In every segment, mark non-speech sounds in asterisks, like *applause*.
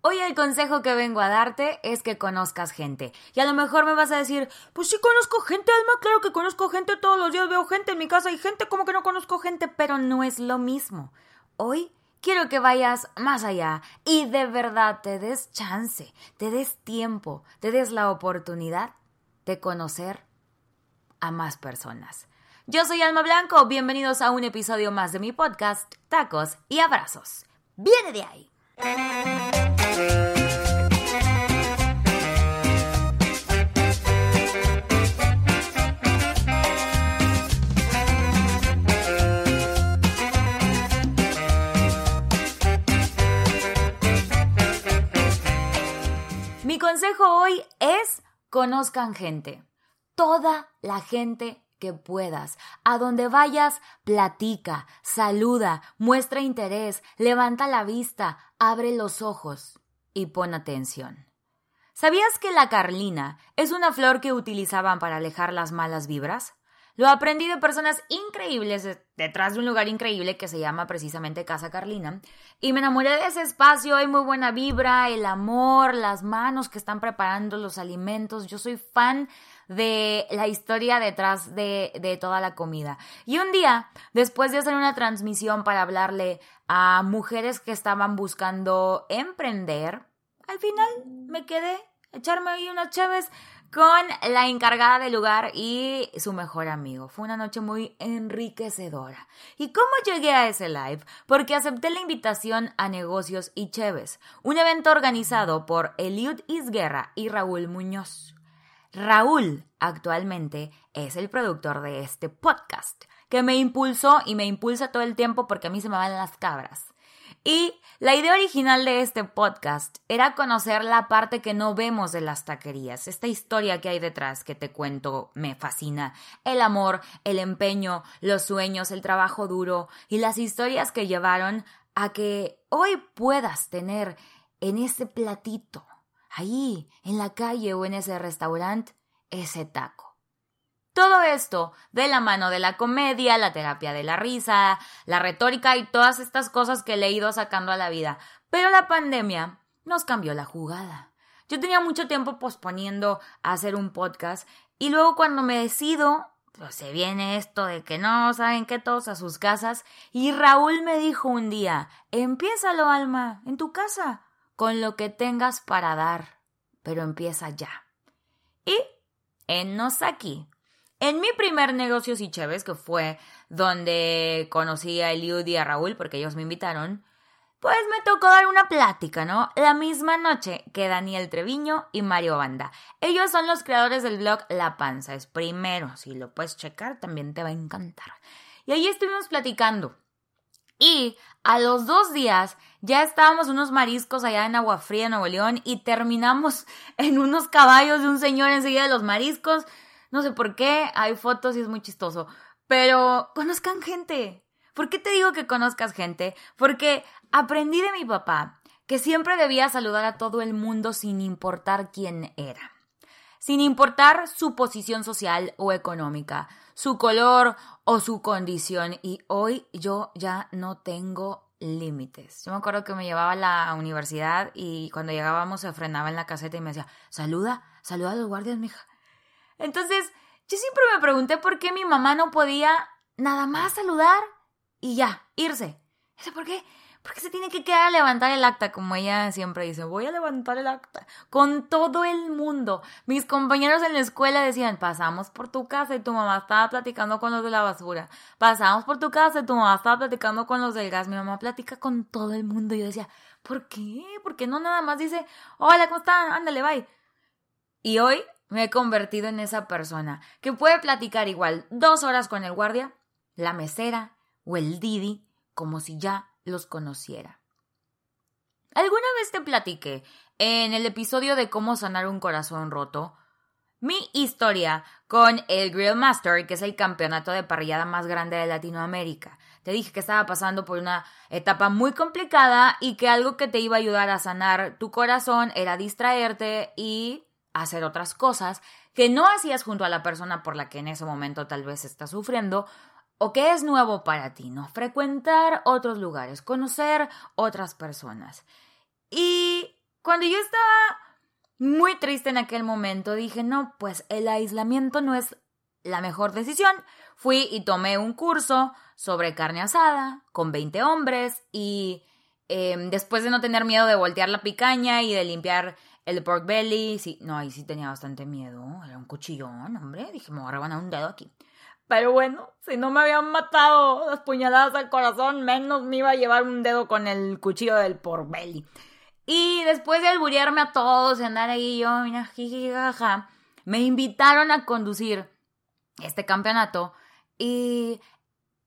Hoy el consejo que vengo a darte es que conozcas gente. Y a lo mejor me vas a decir, pues sí conozco gente, Alma, claro que conozco gente, todos los días veo gente en mi casa y gente como que no conozco gente, pero no es lo mismo. Hoy quiero que vayas más allá y de verdad te des chance, te des tiempo, te des la oportunidad de conocer a más personas. Yo soy Alma Blanco, bienvenidos a un episodio más de mi podcast, Tacos y Abrazos. Viene de ahí. Hoy es conozcan gente. Toda la gente que puedas. A donde vayas, platica, saluda, muestra interés, levanta la vista, abre los ojos y pon atención. ¿Sabías que la carlina es una flor que utilizaban para alejar las malas vibras? Lo aprendí de personas increíbles detrás de un lugar increíble que se llama precisamente Casa Carlina. Y me enamoré de ese espacio, hay muy buena vibra, el amor, las manos que están preparando los alimentos. Yo soy fan de la historia detrás de, de toda la comida. Y un día, después de hacer una transmisión para hablarle a mujeres que estaban buscando emprender, al final me quedé echarme ahí unas chaves con la encargada del lugar y su mejor amigo. Fue una noche muy enriquecedora. ¿Y cómo llegué a ese live? Porque acepté la invitación a Negocios y Cheves, un evento organizado por Eliud Isguerra y Raúl Muñoz. Raúl actualmente es el productor de este podcast, que me impulsó y me impulsa todo el tiempo porque a mí se me van las cabras. Y la idea original de este podcast era conocer la parte que no vemos de las taquerías, esta historia que hay detrás que te cuento me fascina, el amor, el empeño, los sueños, el trabajo duro y las historias que llevaron a que hoy puedas tener en ese platito, ahí, en la calle o en ese restaurante, ese taco. Todo esto de la mano de la comedia, la terapia de la risa, la retórica y todas estas cosas que le he ido sacando a la vida. Pero la pandemia nos cambió la jugada. Yo tenía mucho tiempo posponiendo hacer un podcast y luego cuando me decido, pues se viene esto de que no saben qué todos a sus casas y Raúl me dijo un día, empiézalo Alma, en tu casa, con lo que tengas para dar, pero empieza ya. Y enos aquí en mi primer Negocios y Chéves, que fue donde conocí a Eliud y a Raúl, porque ellos me invitaron, pues me tocó dar una plática, ¿no? La misma noche que Daniel Treviño y Mario Banda. Ellos son los creadores del blog La Panza. Es primero, si lo puedes checar, también te va a encantar. Y ahí estuvimos platicando. Y a los dos días ya estábamos unos mariscos allá en Agua Fría, Nuevo León, y terminamos *laughs* en unos caballos de un señor enseguida de los mariscos. No sé por qué, hay fotos y es muy chistoso. Pero conozcan gente. ¿Por qué te digo que conozcas gente? Porque aprendí de mi papá que siempre debía saludar a todo el mundo sin importar quién era. Sin importar su posición social o económica, su color o su condición. Y hoy yo ya no tengo límites. Yo me acuerdo que me llevaba a la universidad y cuando llegábamos se frenaba en la caseta y me decía, saluda, saluda a los guardias, mija. Entonces, yo siempre me pregunté por qué mi mamá no podía nada más saludar y ya, irse. ¿Por qué? Porque se tiene que quedar a levantar el acta, como ella siempre dice, voy a levantar el acta. Con todo el mundo. Mis compañeros en la escuela decían, pasamos por tu casa y tu mamá estaba platicando con los de la basura. Pasamos por tu casa y tu mamá estaba platicando con los del gas. Mi mamá platica con todo el mundo. Y yo decía, ¿por qué? ¿Por qué no nada más dice, hola, ¿cómo están? Ándale, bye. Y hoy me he convertido en esa persona que puede platicar igual dos horas con el guardia, la mesera o el Didi como si ya los conociera. ¿Alguna vez te platiqué en el episodio de cómo sanar un corazón roto? Mi historia con el Grill Master, que es el campeonato de parrillada más grande de Latinoamérica. Te dije que estaba pasando por una etapa muy complicada y que algo que te iba a ayudar a sanar tu corazón era distraerte y hacer otras cosas que no hacías junto a la persona por la que en ese momento tal vez estás sufriendo o que es nuevo para ti, ¿no? Frecuentar otros lugares, conocer otras personas. Y cuando yo estaba muy triste en aquel momento, dije, no, pues el aislamiento no es la mejor decisión. Fui y tomé un curso sobre carne asada con 20 hombres y em, después de no tener miedo de voltear la picaña y de limpiar el pork belly, sí, no, ahí sí tenía bastante miedo, era un cuchillón, hombre, dije, me voy a un dedo aquí. Pero bueno, si no me habían matado las puñaladas al corazón, menos me iba a llevar un dedo con el cuchillo del pork belly. Y después de alburearme a todos y andar ahí yo, mira, jijijaja, me invitaron a conducir este campeonato y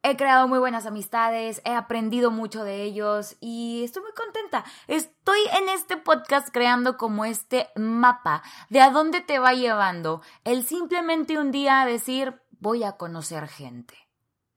he creado muy buenas amistades, he aprendido mucho de ellos y estoy muy contenta. Estoy en este podcast creando como este mapa de a dónde te va llevando el simplemente un día decir voy a conocer gente.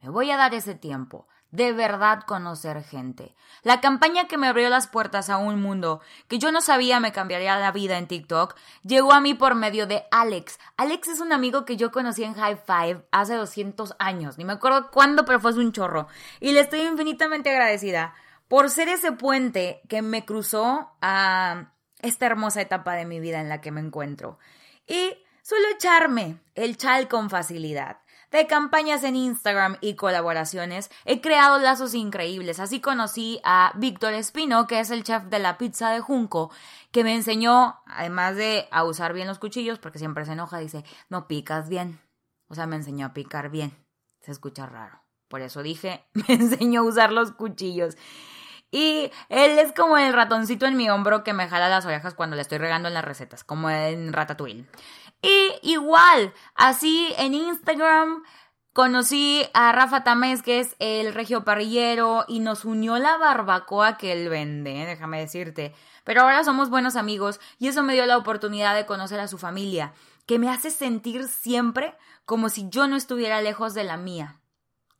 Me voy a dar ese tiempo de verdad conocer gente. La campaña que me abrió las puertas a un mundo que yo no sabía me cambiaría la vida en TikTok llegó a mí por medio de Alex. Alex es un amigo que yo conocí en High Five hace 200 años, ni me acuerdo cuándo, pero fue un chorro. Y le estoy infinitamente agradecida por ser ese puente que me cruzó a esta hermosa etapa de mi vida en la que me encuentro. Y suelo echarme el chal con facilidad de campañas en Instagram y colaboraciones, he creado lazos increíbles. Así conocí a Víctor Espino, que es el chef de la pizza de Junco, que me enseñó, además de a usar bien los cuchillos, porque siempre se enoja, dice, no picas bien. O sea, me enseñó a picar bien. Se escucha raro. Por eso dije, *laughs* me enseñó a usar los cuchillos. Y él es como el ratoncito en mi hombro que me jala las orejas cuando le estoy regando en las recetas, como en Ratatouille. Y igual, así en Instagram conocí a Rafa Tamés, que es el regio parrillero, y nos unió la barbacoa que él vende, ¿eh? déjame decirte. Pero ahora somos buenos amigos y eso me dio la oportunidad de conocer a su familia, que me hace sentir siempre como si yo no estuviera lejos de la mía.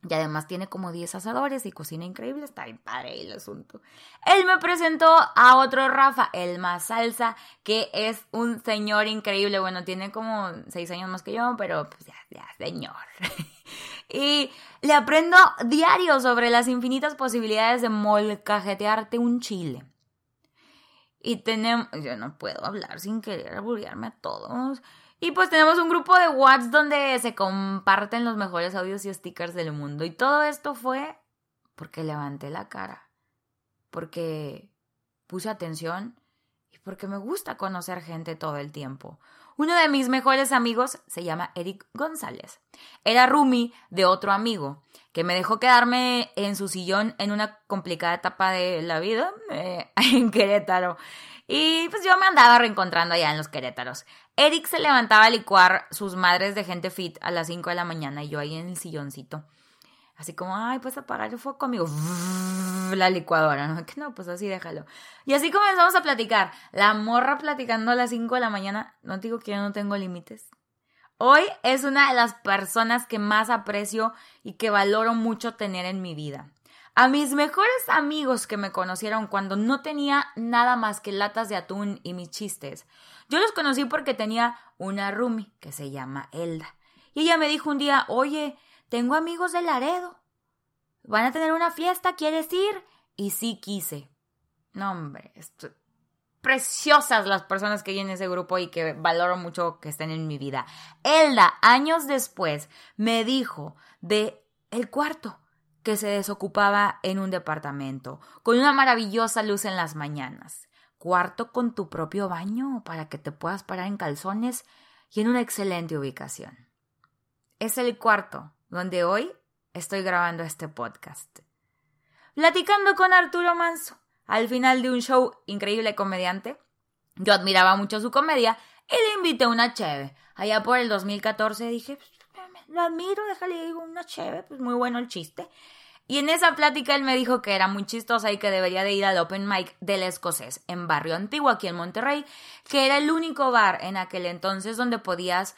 Y además tiene como 10 asadores y cocina increíble. Está bien padre el asunto. Él me presentó a otro Rafa, el más salsa, que es un señor increíble. Bueno, tiene como 6 años más que yo, pero pues ya, ya, señor. *laughs* y le aprendo diario sobre las infinitas posibilidades de molcajetearte un chile. Y tenemos. Yo no puedo hablar sin querer aburrirme a todos. Y pues tenemos un grupo de WhatsApp donde se comparten los mejores audios y stickers del mundo. Y todo esto fue porque levanté la cara, porque puse atención y porque me gusta conocer gente todo el tiempo. Uno de mis mejores amigos se llama Eric González. Era Rumi de otro amigo que me dejó quedarme en su sillón en una complicada etapa de la vida eh, *laughs* en Querétaro. Y pues yo me andaba reencontrando allá en los Querétaros. Eric se levantaba a licuar sus madres de gente fit a las 5 de la mañana y yo ahí en el silloncito. Así como, ay, pues apagar el fuego conmigo. *laughs* La licuadora, ¿no? Que no, pues así déjalo. Y así comenzamos a platicar. La morra platicando a las 5 de la mañana. No digo que yo no tengo límites. Hoy es una de las personas que más aprecio y que valoro mucho tener en mi vida. A mis mejores amigos que me conocieron cuando no tenía nada más que latas de atún y mis chistes. Yo los conocí porque tenía una roomie que se llama Elda. Y ella me dijo un día, oye, tengo amigos de Laredo. Van a tener una fiesta, ¿quieres ir? Y sí quise. No, hombre, preciosas las personas que hay en ese grupo y que valoro mucho que estén en mi vida. Elda, años después, me dijo de el cuarto que se desocupaba en un departamento, con una maravillosa luz en las mañanas, cuarto con tu propio baño para que te puedas parar en calzones y en una excelente ubicación. Es el cuarto donde hoy estoy grabando este podcast. Platicando con Arturo Manso, al final de un show increíble comediante. Yo admiraba mucho su comedia y le invité una cheve. Allá por el 2014 dije, lo admiro, déjale digo una chévere, pues muy bueno el chiste. Y en esa plática él me dijo que era muy chistosa y que debería de ir al open mic del escocés en Barrio Antiguo, aquí en Monterrey, que era el único bar en aquel entonces donde podías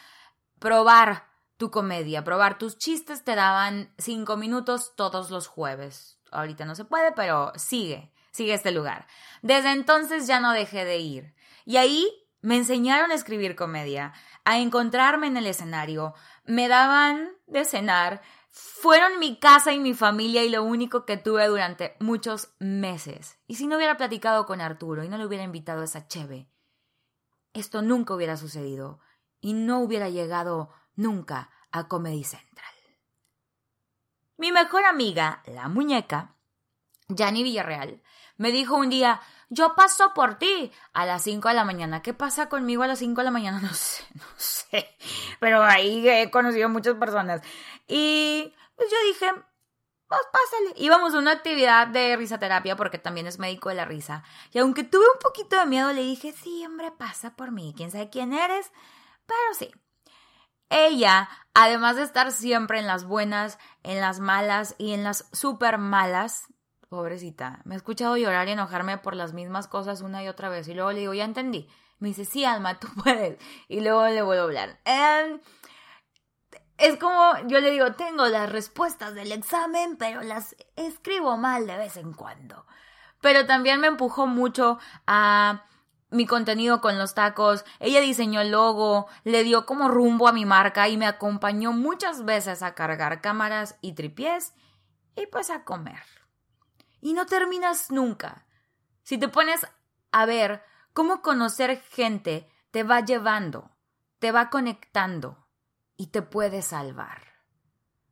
probar tu comedia, probar tus chistes, te daban cinco minutos todos los jueves. Ahorita no se puede, pero sigue, sigue este lugar. Desde entonces ya no dejé de ir. Y ahí me enseñaron a escribir comedia, a encontrarme en el escenario, me daban de cenar, fueron mi casa y mi familia y lo único que tuve durante muchos meses. Y si no hubiera platicado con Arturo y no le hubiera invitado a esa cheve, esto nunca hubiera sucedido y no hubiera llegado nunca a Comedy Central. Mi mejor amiga, la muñeca, Jani Villarreal, me dijo un día, yo paso por ti a las 5 de la mañana. ¿Qué pasa conmigo a las 5 de la mañana? *laughs* No sé, no sé. Pero ahí he conocido muchas personas. Y pues yo dije, pues pásale. Íbamos a una actividad de risaterapia porque también es médico de la risa. Y aunque tuve un poquito de miedo, le dije, sí, hombre, pasa por mí. ¿Quién sabe quién eres? Pero sí. Ella, además de estar siempre en las buenas, en las malas y en las súper malas, pobrecita, me he escuchado llorar y enojarme por las mismas cosas una y otra vez. Y luego le digo, ya entendí. Me dice, sí, Alma, tú *laughs* puedes. Y luego le vuelvo a hablar. Em, es como, yo le digo, tengo las respuestas del examen, pero las escribo mal de vez en cuando. Pero también me empujó mucho a mi contenido con los tacos, ella diseñó el logo, le dio como rumbo a mi marca y me acompañó muchas veces a cargar cámaras y tripiés y pues a comer. Y no terminas nunca. Si te pones a ver cómo conocer gente te va llevando, te va conectando y te puede salvar.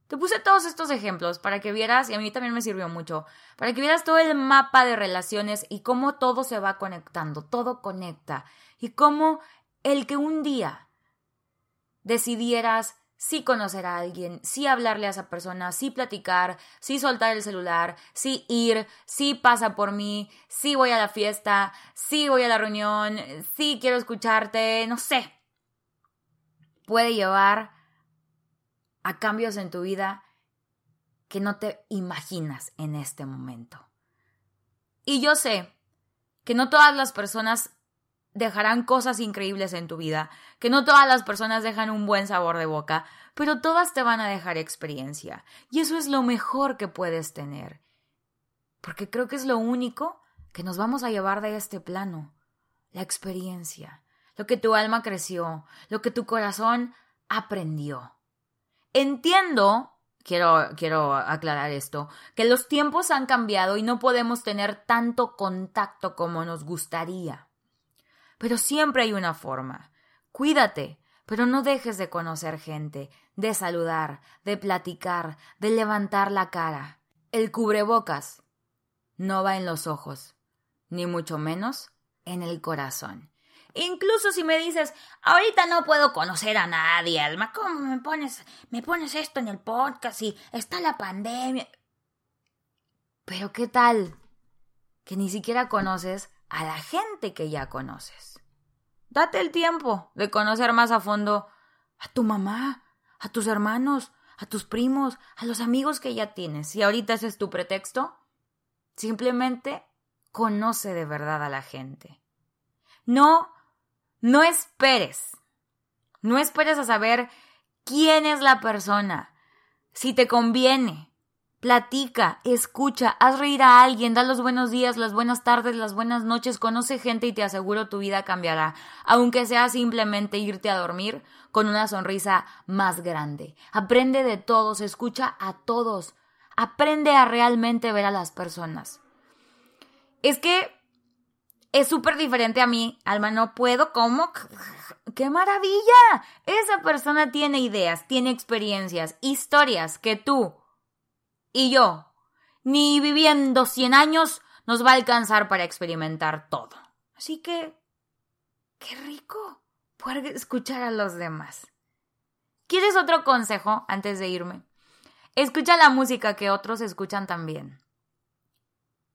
Te puse todos estos ejemplos para que vieras, y a mí también me sirvió mucho, para que vieras todo el mapa de relaciones y cómo todo se va conectando, todo conecta, y cómo el que un día decidieras sí conocer a alguien, sí hablarle a esa persona, sí platicar, sí soltar el celular, sí ir, sí pasa por mí, sí voy a la fiesta, sí voy a la reunión, sí quiero escucharte, no sé, puede llevar a cambios en tu vida que no te imaginas en este momento. Y yo sé que no todas las personas dejarán cosas increíbles en tu vida, que no todas las personas dejan un buen sabor de boca, pero todas te van a dejar experiencia. Y eso es lo mejor que puedes tener. Porque creo que es lo único que nos vamos a llevar de este plano, la experiencia, lo que tu alma creció, lo que tu corazón aprendió. Entiendo, quiero, quiero aclarar esto, que los tiempos han cambiado y no podemos tener tanto contacto como nos gustaría. Pero siempre hay una forma. Cuídate, pero no dejes de conocer gente, de saludar, de platicar, de levantar la cara. El cubrebocas no va en los ojos, ni mucho menos en el corazón. Incluso si me dices, ahorita no puedo conocer a nadie, Alma, ¿cómo me pones, me pones esto en el podcast y está la pandemia? Pero ¿qué tal que ni siquiera conoces a la gente que ya conoces? Date el tiempo de conocer más a fondo a tu mamá, a tus hermanos, a tus primos, a los amigos que ya tienes. Si ahorita ese es tu pretexto, simplemente conoce de verdad a la gente. No no esperes. No esperes a saber quién es la persona. Si te conviene. Platica, escucha, haz reír a alguien, da los buenos días, las buenas tardes, las buenas noches, conoce gente y te aseguro tu vida cambiará, aunque sea simplemente irte a dormir con una sonrisa más grande. Aprende de todos, escucha a todos, aprende a realmente ver a las personas. Es que es súper diferente a mí. Alma, no puedo, ¿cómo? ¡Qué maravilla! Esa persona tiene ideas, tiene experiencias, historias que tú y yo, ni viviendo 100 años, nos va a alcanzar para experimentar todo. Así que, qué rico poder escuchar a los demás. ¿Quieres otro consejo antes de irme? Escucha la música que otros escuchan también.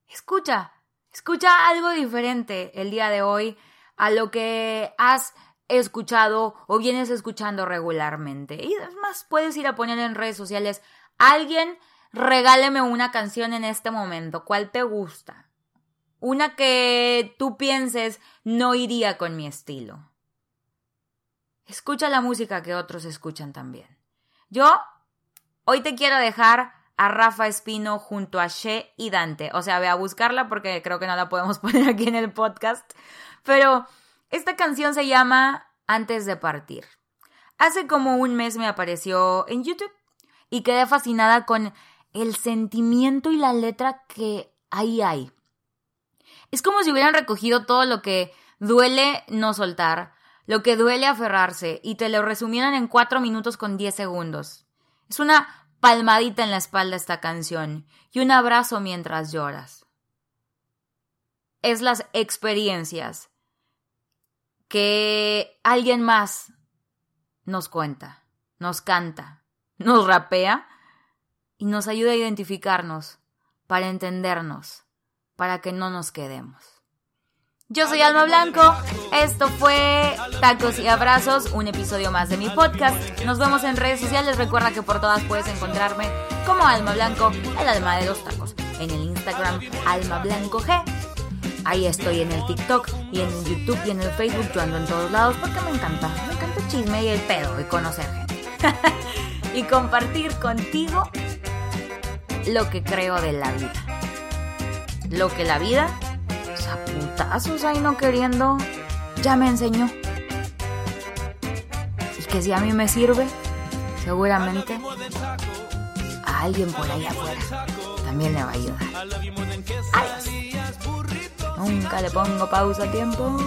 Escucha Escucha algo diferente el día de hoy a lo que has escuchado o vienes escuchando regularmente. Y además puedes ir a poner en redes sociales, alguien regáleme una canción en este momento, ¿cuál te gusta? Una que tú pienses no iría con mi estilo. Escucha la música que otros escuchan también. Yo hoy te quiero dejar a Rafa Espino junto a She y Dante. O sea, ve a buscarla porque creo que no la podemos *laughs* poner aquí en el podcast. Pero esta canción se llama Antes de partir. Hace como un mes me apareció en YouTube y quedé fascinada con el sentimiento y la letra que ahí hay. Es como si hubieran recogido todo lo que duele no soltar, lo que duele aferrarse, y te lo resumieran en cuatro minutos con diez segundos. Es una palmadita en la espalda esta canción y un abrazo mientras lloras. Es las experiencias que alguien más nos cuenta, nos canta, nos rapea y nos ayuda a identificarnos, para entendernos, para que no nos quedemos. Yo soy Alma Blanco, esto fue Tacos y Abrazos, un episodio más de mi podcast. Nos vemos en redes sociales, recuerda que por todas puedes encontrarme como Alma Blanco, el alma de los tacos. En el Instagram, Alma Blanco G. Ahí estoy en el TikTok y en el YouTube y en el Facebook, yo ando en todos lados porque me encanta, me encanta el chisme y el pedo y conocer gente. *laughs* y compartir contigo lo que creo de la vida. Lo que la vida, putazos ahí no queriendo, ya me enseñó. Y que si a mí me sirve, seguramente a alguien por ahí afuera también le va a ayudar. Adiós. Nunca le pongo pausa a tiempo.